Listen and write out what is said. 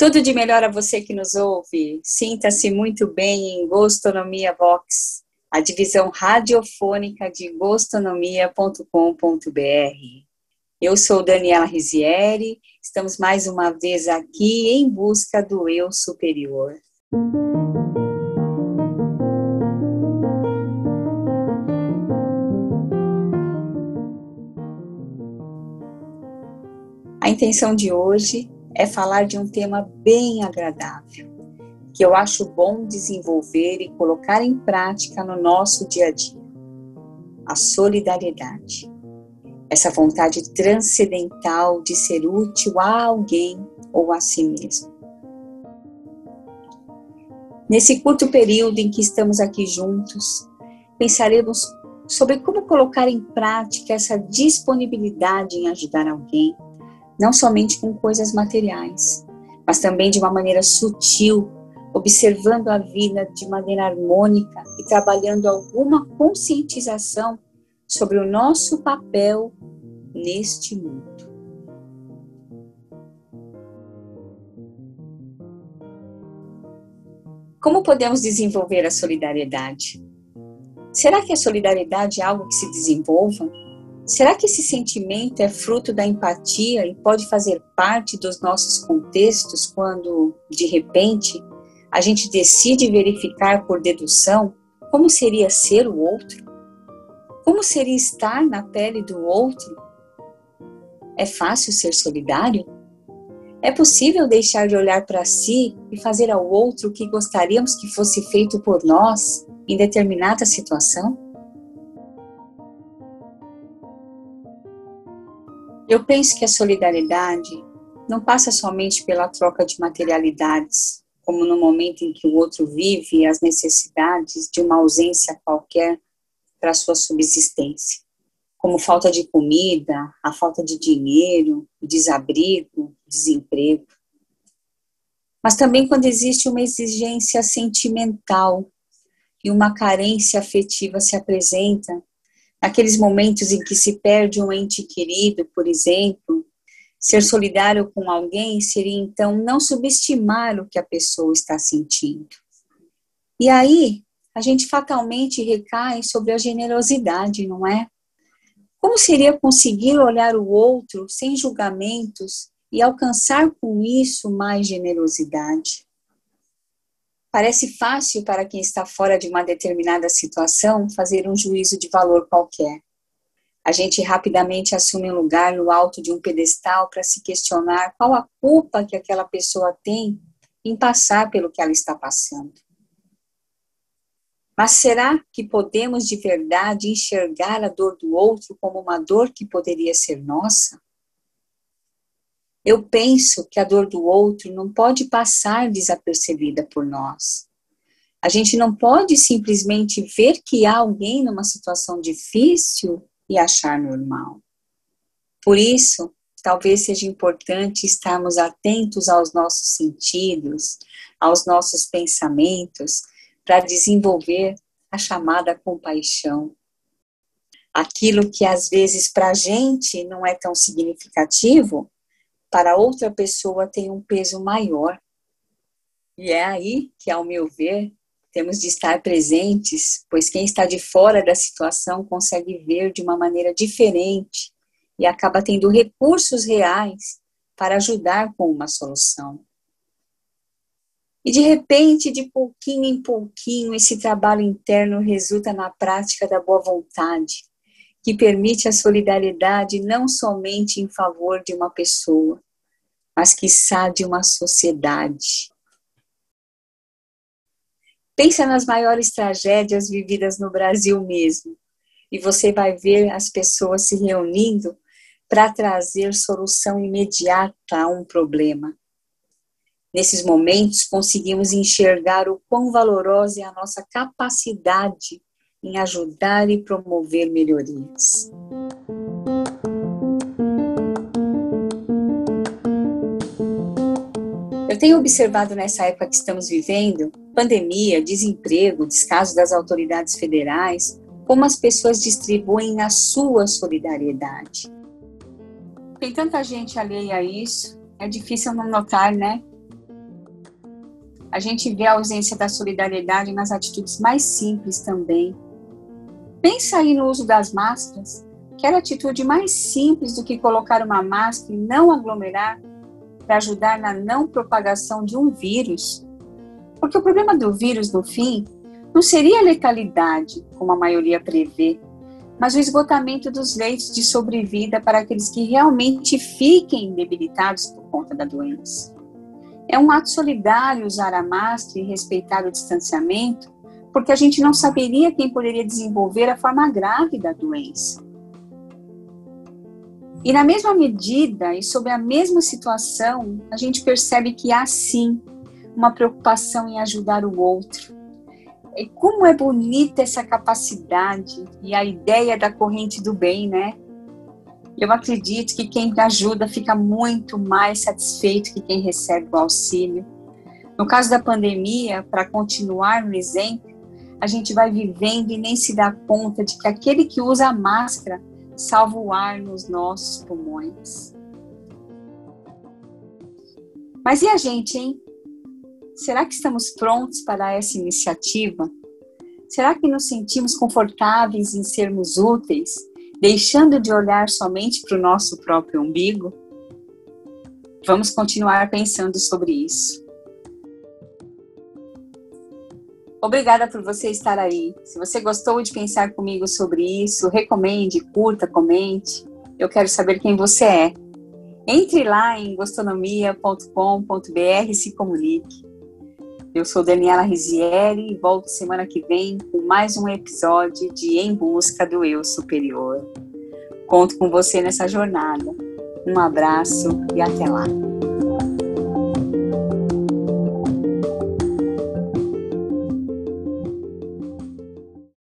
Tudo de melhor a você que nos ouve. Sinta-se muito bem em Gostonomia Vox, a divisão radiofônica de gostonomia.com.br. Eu sou Daniela Rizieri, estamos mais uma vez aqui em busca do eu superior. A intenção de hoje é falar de um tema bem agradável, que eu acho bom desenvolver e colocar em prática no nosso dia a dia: a solidariedade. Essa vontade transcendental de ser útil a alguém ou a si mesmo. Nesse curto período em que estamos aqui juntos, pensaremos sobre como colocar em prática essa disponibilidade em ajudar alguém não somente com coisas materiais, mas também de uma maneira sutil, observando a vida de maneira harmônica e trabalhando alguma conscientização sobre o nosso papel neste mundo. Como podemos desenvolver a solidariedade? Será que a solidariedade é algo que se desenvolva? Será que esse sentimento é fruto da empatia e pode fazer parte dos nossos contextos quando, de repente, a gente decide verificar por dedução como seria ser o outro? Como seria estar na pele do outro? É fácil ser solidário? É possível deixar de olhar para si e fazer ao outro o que gostaríamos que fosse feito por nós em determinada situação? Eu penso que a solidariedade não passa somente pela troca de materialidades, como no momento em que o outro vive as necessidades de uma ausência qualquer para sua subsistência, como falta de comida, a falta de dinheiro, desabrigo, desemprego. Mas também quando existe uma exigência sentimental e uma carência afetiva se apresenta Naqueles momentos em que se perde um ente querido, por exemplo, ser solidário com alguém seria então não subestimar o que a pessoa está sentindo. E aí, a gente fatalmente recai sobre a generosidade, não é? Como seria conseguir olhar o outro sem julgamentos e alcançar com isso mais generosidade? Parece fácil para quem está fora de uma determinada situação fazer um juízo de valor qualquer. A gente rapidamente assume um lugar no alto de um pedestal para se questionar qual a culpa que aquela pessoa tem em passar pelo que ela está passando. Mas será que podemos de verdade enxergar a dor do outro como uma dor que poderia ser nossa? Eu penso que a dor do outro não pode passar desapercebida por nós. A gente não pode simplesmente ver que há alguém numa situação difícil e achar normal. Por isso, talvez seja importante estarmos atentos aos nossos sentidos, aos nossos pensamentos, para desenvolver a chamada compaixão. Aquilo que às vezes para a gente não é tão significativo, para outra pessoa tem um peso maior. E é aí que, ao meu ver, temos de estar presentes, pois quem está de fora da situação consegue ver de uma maneira diferente e acaba tendo recursos reais para ajudar com uma solução. E de repente, de pouquinho em pouquinho, esse trabalho interno resulta na prática da boa vontade, que permite a solidariedade não somente em favor de uma pessoa, mas quiçá de uma sociedade. Pensa nas maiores tragédias vividas no Brasil mesmo, e você vai ver as pessoas se reunindo para trazer solução imediata a um problema. Nesses momentos, conseguimos enxergar o quão valorosa é a nossa capacidade em ajudar e promover melhorias. Eu tenho observado nessa época que estamos vivendo, pandemia, desemprego, descaso das autoridades federais, como as pessoas distribuem a sua solidariedade. Tem tanta gente alheia a isso, é difícil não notar, né? A gente vê a ausência da solidariedade nas atitudes mais simples também. Pensa aí no uso das máscaras. Quer atitude mais simples do que colocar uma máscara e não aglomerar para ajudar na não propagação de um vírus? Porque o problema do vírus, no fim, não seria a letalidade, como a maioria prevê, mas o esgotamento dos leitos de sobrevida para aqueles que realmente fiquem debilitados por conta da doença. É um ato solidário usar a máscara e respeitar o distanciamento, porque a gente não saberia quem poderia desenvolver a forma grave da doença. E na mesma medida e sob a mesma situação, a gente percebe que há sim uma preocupação em ajudar o outro. E como é bonita essa capacidade e a ideia da corrente do bem, né? Eu acredito que quem ajuda fica muito mais satisfeito que quem recebe o auxílio. No caso da pandemia, para continuar no exemplo, a gente vai vivendo e nem se dá conta de que aquele que usa a máscara salva o ar nos nossos pulmões. Mas e a gente, hein? Será que estamos prontos para essa iniciativa? Será que nos sentimos confortáveis em sermos úteis, deixando de olhar somente para o nosso próprio umbigo? Vamos continuar pensando sobre isso. Obrigada por você estar aí. Se você gostou de pensar comigo sobre isso, recomende, curta, comente. Eu quero saber quem você é. Entre lá em gostonomia.com.br e se comunique. Eu sou Daniela Rizieri e volto semana que vem com mais um episódio de Em Busca do Eu Superior. Conto com você nessa jornada. Um abraço e até lá.